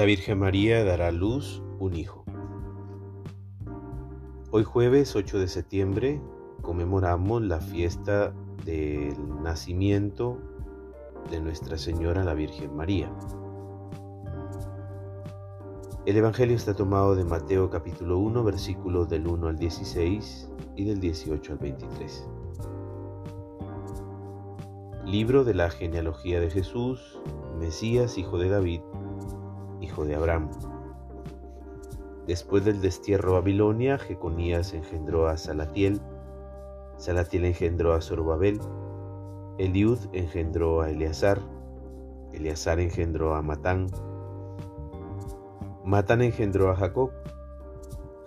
La Virgen María dará a luz un hijo. Hoy jueves 8 de septiembre conmemoramos la fiesta del nacimiento de Nuestra Señora la Virgen María. El Evangelio está tomado de Mateo capítulo 1 versículos del 1 al 16 y del 18 al 23. Libro de la genealogía de Jesús, Mesías, hijo de David, hijo de Abraham. Después del destierro a Babilonia, Jeconías engendró a Salatiel, Salatiel engendró a Zorobabel, Eliud engendró a Eleazar, Eleazar engendró a Matán, Matán engendró a Jacob,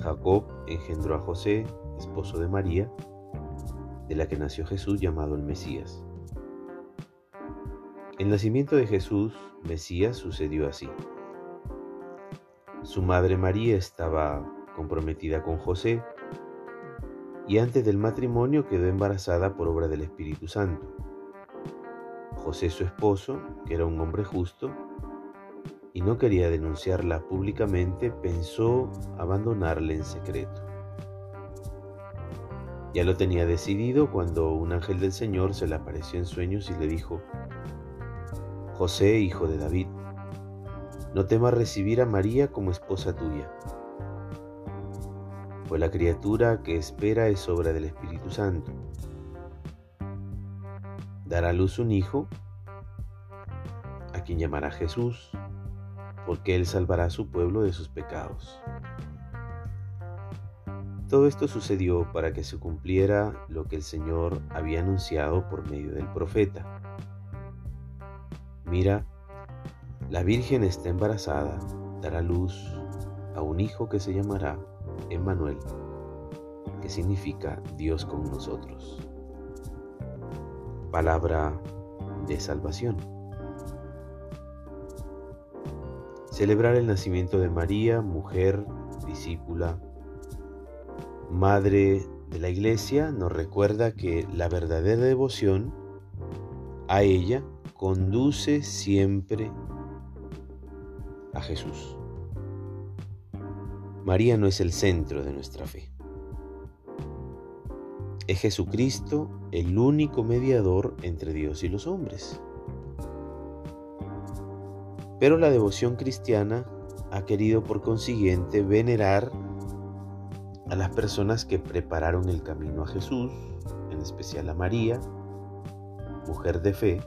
Jacob engendró a José, esposo de María, de la que nació Jesús llamado el Mesías. El nacimiento de Jesús, Mesías, sucedió así. Su madre María estaba comprometida con José y antes del matrimonio quedó embarazada por obra del Espíritu Santo. José, su esposo, que era un hombre justo, y no quería denunciarla públicamente, pensó abandonarle en secreto. Ya lo tenía decidido cuando un ángel del Señor se le apareció en sueños y le dijo, José, hijo de David, no temas recibir a María como esposa tuya, pues la criatura que espera es obra del Espíritu Santo. Dará a luz un hijo, a quien llamará Jesús, porque él salvará a su pueblo de sus pecados. Todo esto sucedió para que se cumpliera lo que el Señor había anunciado por medio del profeta. Mira, la Virgen está embarazada, dará luz a un hijo que se llamará Emmanuel, que significa Dios con nosotros. Palabra de salvación. Celebrar el nacimiento de María, mujer, discípula, madre de la Iglesia, nos recuerda que la verdadera devoción a ella conduce siempre a Jesús. María no es el centro de nuestra fe. Es Jesucristo el único mediador entre Dios y los hombres. Pero la devoción cristiana ha querido por consiguiente venerar a las personas que prepararon el camino a Jesús, en especial a María, mujer de fe,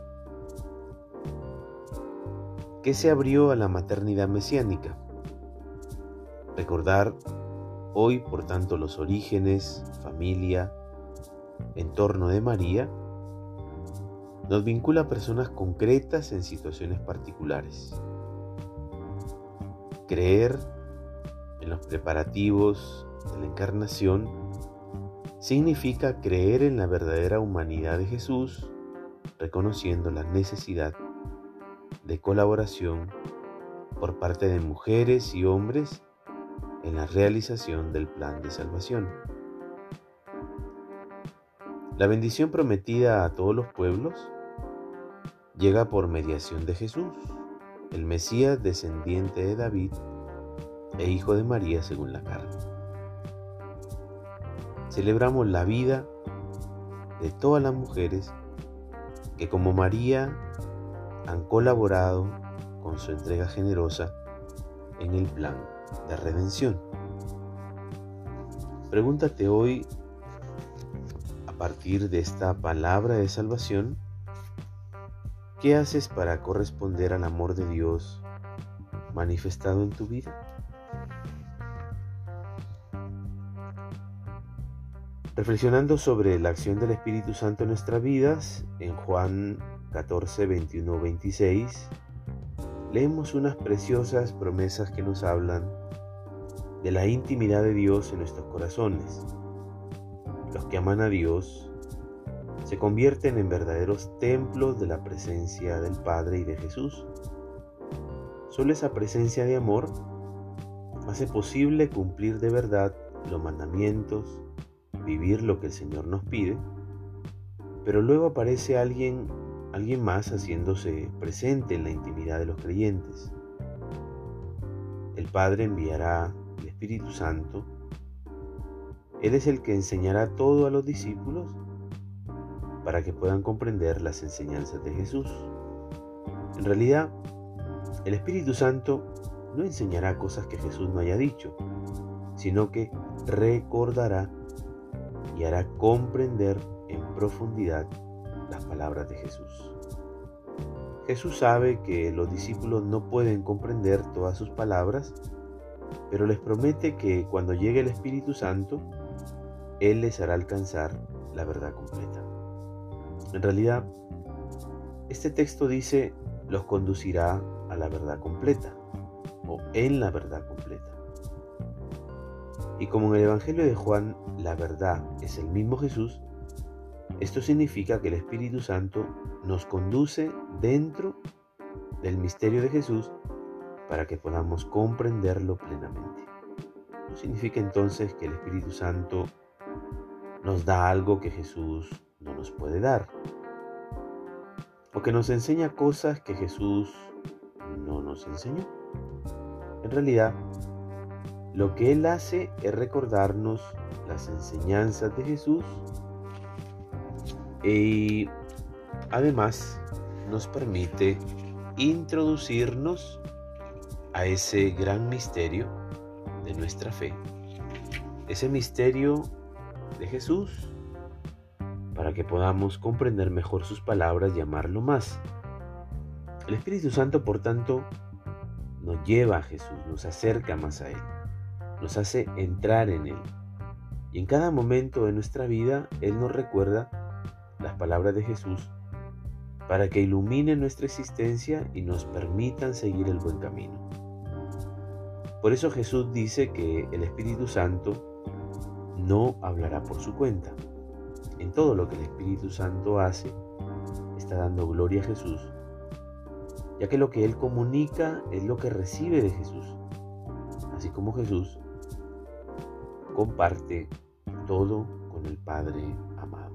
que se abrió a la maternidad mesiánica. Recordar hoy, por tanto, los orígenes, familia, entorno de María, nos vincula a personas concretas en situaciones particulares. Creer en los preparativos de la encarnación significa creer en la verdadera humanidad de Jesús, reconociendo la necesidad de colaboración por parte de mujeres y hombres en la realización del plan de salvación. La bendición prometida a todos los pueblos llega por mediación de Jesús, el Mesías descendiente de David e hijo de María según la carne. Celebramos la vida de todas las mujeres que como María han colaborado con su entrega generosa en el plan de redención. Pregúntate hoy, a partir de esta palabra de salvación, ¿Qué haces para corresponder al amor de Dios manifestado en tu vida? Reflexionando sobre la acción del Espíritu Santo en nuestras vidas, en Juan 14, 21, 26, leemos unas preciosas promesas que nos hablan de la intimidad de Dios en nuestros corazones. Los que aman a Dios se convierten en verdaderos templos de la presencia del Padre y de Jesús. Solo esa presencia de amor hace posible cumplir de verdad los mandamientos, vivir lo que el Señor nos pide, pero luego aparece alguien, alguien más haciéndose presente en la intimidad de los creyentes. el Padre enviará el Espíritu Santo. Él es el que enseñará todo a los discípulos para que puedan comprender las enseñanzas de Jesús. En realidad, el Espíritu Santo no enseñará cosas que Jesús no haya dicho, sino que recordará y hará comprender en profundidad las palabras de Jesús. Jesús sabe que los discípulos no pueden comprender todas sus palabras, pero les promete que cuando llegue el Espíritu Santo, Él les hará alcanzar la verdad completa. En realidad, este texto dice, los conducirá a la verdad completa o en la verdad completa. Y como en el Evangelio de Juan la verdad es el mismo Jesús, esto significa que el Espíritu Santo nos conduce dentro del misterio de Jesús para que podamos comprenderlo plenamente. No significa entonces que el Espíritu Santo nos da algo que Jesús no nos puede dar, o que nos enseña cosas que Jesús no nos enseñó. En realidad, lo que Él hace es recordarnos las enseñanzas de Jesús y además nos permite introducirnos a ese gran misterio de nuestra fe, ese misterio de Jesús, para que podamos comprender mejor sus palabras y amarlo más. El Espíritu Santo, por tanto, nos lleva a Jesús, nos acerca más a Él nos hace entrar en Él. Y en cada momento de nuestra vida Él nos recuerda las palabras de Jesús para que ilumine nuestra existencia y nos permitan seguir el buen camino. Por eso Jesús dice que el Espíritu Santo no hablará por su cuenta. En todo lo que el Espíritu Santo hace, está dando gloria a Jesús, ya que lo que Él comunica es lo que recibe de Jesús, así como Jesús comparte todo con el Padre amado.